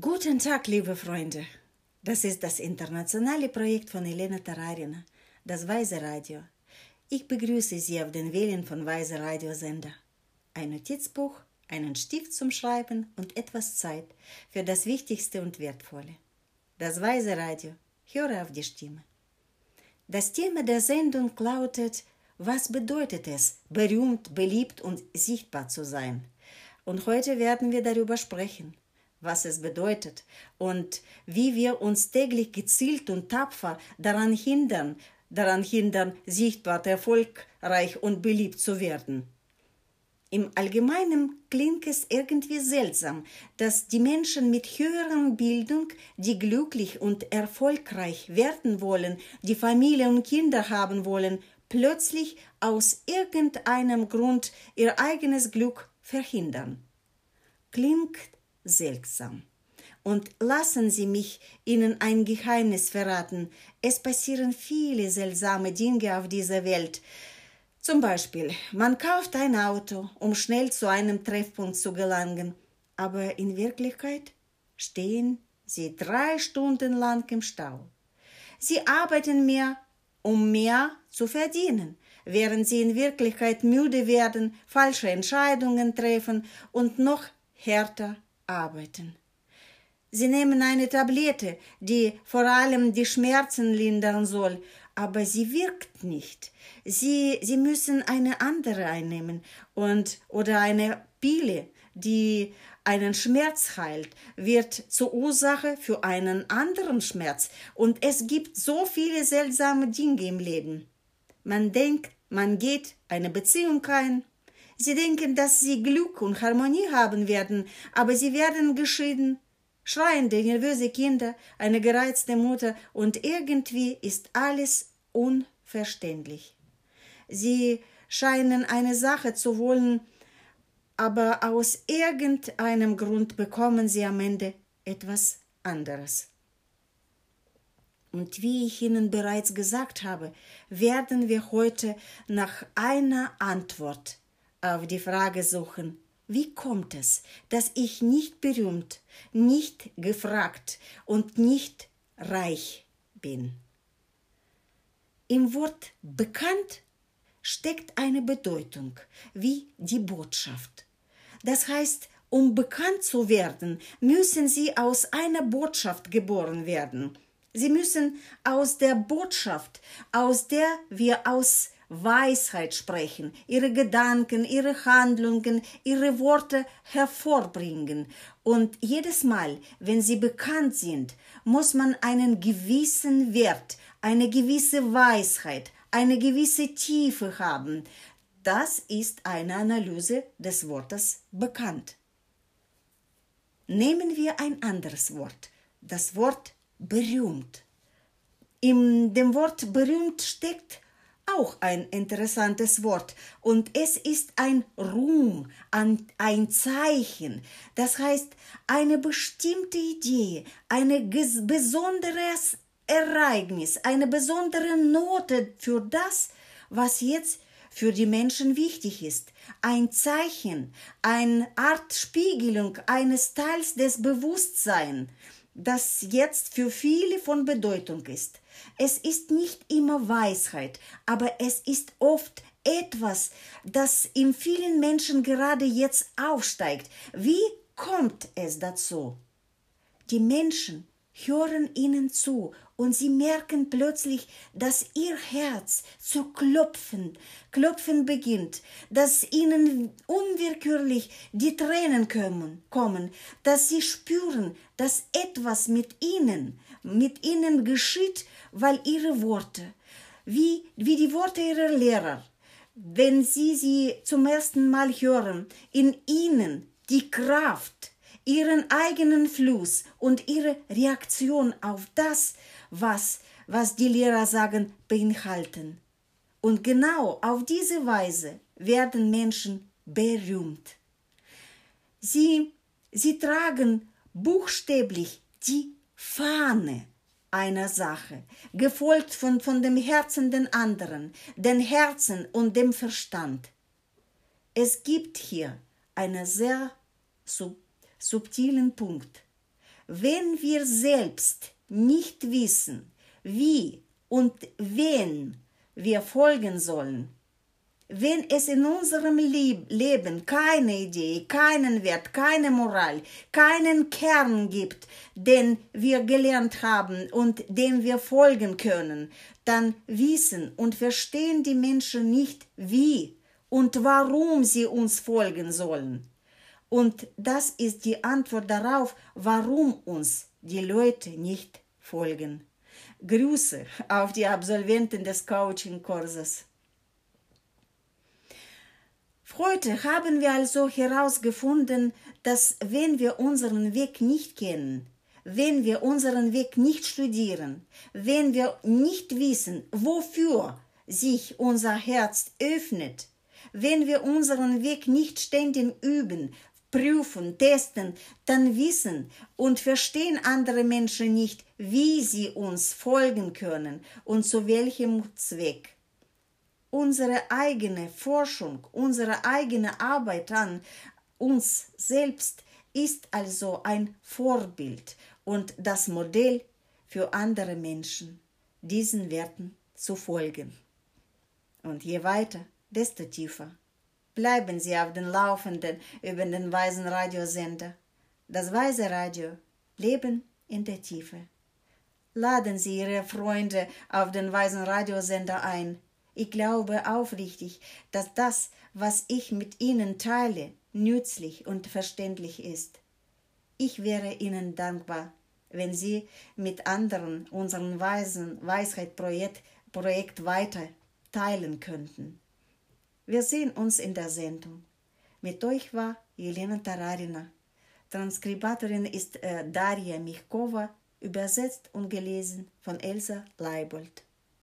Guten Tag, liebe Freunde. Das ist das internationale Projekt von Elena Tararina, das Weise Radio. Ich begrüße Sie auf den Wellen von Weise Radiosender. Ein Notizbuch, einen Stift zum Schreiben und etwas Zeit für das Wichtigste und Wertvolle. Das Weise Radio. Höre auf die Stimme. Das Thema der Sendung lautet, was bedeutet es, berühmt, beliebt und sichtbar zu sein? Und heute werden wir darüber sprechen was es bedeutet und wie wir uns täglich gezielt und tapfer daran hindern, daran hindern, sichtbar, erfolgreich und beliebt zu werden. Im Allgemeinen klingt es irgendwie seltsam, dass die Menschen mit höherer Bildung, die glücklich und erfolgreich werden wollen, die Familie und Kinder haben wollen, plötzlich aus irgendeinem Grund ihr eigenes Glück verhindern. Klingt seltsam. Und lassen Sie mich Ihnen ein Geheimnis verraten. Es passieren viele seltsame Dinge auf dieser Welt. Zum Beispiel, man kauft ein Auto, um schnell zu einem Treffpunkt zu gelangen, aber in Wirklichkeit stehen Sie drei Stunden lang im Stau. Sie arbeiten mehr, um mehr zu verdienen, während Sie in Wirklichkeit müde werden, falsche Entscheidungen treffen und noch härter arbeiten. Sie nehmen eine Tablette, die vor allem die Schmerzen lindern soll, aber sie wirkt nicht. Sie, sie müssen eine andere einnehmen und oder eine Pille, die einen Schmerz heilt, wird zur Ursache für einen anderen Schmerz. Und es gibt so viele seltsame Dinge im Leben. Man denkt, man geht eine Beziehung ein, Sie denken, dass sie Glück und Harmonie haben werden, aber sie werden geschieden. Schreiende, nervöse Kinder, eine gereizte Mutter und irgendwie ist alles unverständlich. Sie scheinen eine Sache zu wollen, aber aus irgendeinem Grund bekommen sie am Ende etwas anderes. Und wie ich Ihnen bereits gesagt habe, werden wir heute nach einer Antwort auf die Frage suchen, wie kommt es, dass ich nicht berühmt, nicht gefragt und nicht reich bin? Im Wort bekannt steckt eine Bedeutung, wie die Botschaft. Das heißt, um bekannt zu werden, müssen sie aus einer Botschaft geboren werden. Sie müssen aus der Botschaft, aus der wir aus Weisheit sprechen, ihre Gedanken, ihre Handlungen, ihre Worte hervorbringen. Und jedes Mal, wenn sie bekannt sind, muss man einen gewissen Wert, eine gewisse Weisheit, eine gewisse Tiefe haben. Das ist eine Analyse des Wortes bekannt. Nehmen wir ein anderes Wort, das Wort berühmt. In dem Wort berühmt steckt auch ein interessantes Wort und es ist ein Ruhm, ein Zeichen. Das heißt, eine bestimmte Idee, ein besonderes Ereignis, eine besondere Note für das, was jetzt für die Menschen wichtig ist. Ein Zeichen, eine Art Spiegelung eines Teils des Bewusstseins, das jetzt für viele von Bedeutung ist. Es ist nicht immer Weisheit, aber es ist oft etwas, das in vielen Menschen gerade jetzt aufsteigt. Wie kommt es dazu? Die Menschen hören ihnen zu und sie merken plötzlich, dass ihr Herz zu klopfen, klopfen beginnt, dass ihnen unwillkürlich die Tränen kommen, kommen, dass sie spüren, dass etwas mit ihnen, mit ihnen geschieht, weil ihre Worte, wie, wie die Worte ihrer Lehrer, wenn sie sie zum ersten Mal hören, in ihnen die Kraft, ihren eigenen Fluss und ihre Reaktion auf das, was, was die Lehrer sagen, beinhalten. Und genau auf diese Weise werden Menschen berühmt. Sie, sie tragen buchstäblich die Fahne einer Sache, gefolgt von, von dem Herzen den anderen, den Herzen und dem Verstand. Es gibt hier einen sehr sub subtilen Punkt. wenn wir selbst nicht wissen, wie und wen wir folgen sollen, wenn es in unserem Leben keine Idee, keinen Wert, keine Moral, keinen Kern gibt, den wir gelernt haben und dem wir folgen können, dann wissen und verstehen die Menschen nicht, wie und warum sie uns folgen sollen. Und das ist die Antwort darauf, warum uns die Leute nicht folgen. Grüße auf die Absolventen des Coaching-Kurses. Heute haben wir also herausgefunden, dass wenn wir unseren Weg nicht kennen, wenn wir unseren Weg nicht studieren, wenn wir nicht wissen, wofür sich unser Herz öffnet, wenn wir unseren Weg nicht ständig üben, prüfen, testen, dann wissen und verstehen andere Menschen nicht, wie sie uns folgen können und zu welchem Zweck unsere eigene Forschung, unsere eigene Arbeit an uns selbst ist also ein Vorbild und das Modell für andere Menschen, diesen Werten zu folgen. Und je weiter, desto tiefer. Bleiben Sie auf den Laufenden über den Weisen Radiosender. Das Weise Radio, Leben in der Tiefe. Laden Sie Ihre Freunde auf den Weisen Radiosender ein ich glaube aufrichtig, dass das, was ich mit Ihnen teile, nützlich und verständlich ist. Ich wäre Ihnen dankbar, wenn Sie mit anderen unseren Weisen Weisheit-Projekt Projekt weiter teilen könnten. Wir sehen uns in der Sendung. Mit euch war Jelena Tararina. Transkribatorin ist äh, Daria Michkova, übersetzt und gelesen von Elsa Leibold.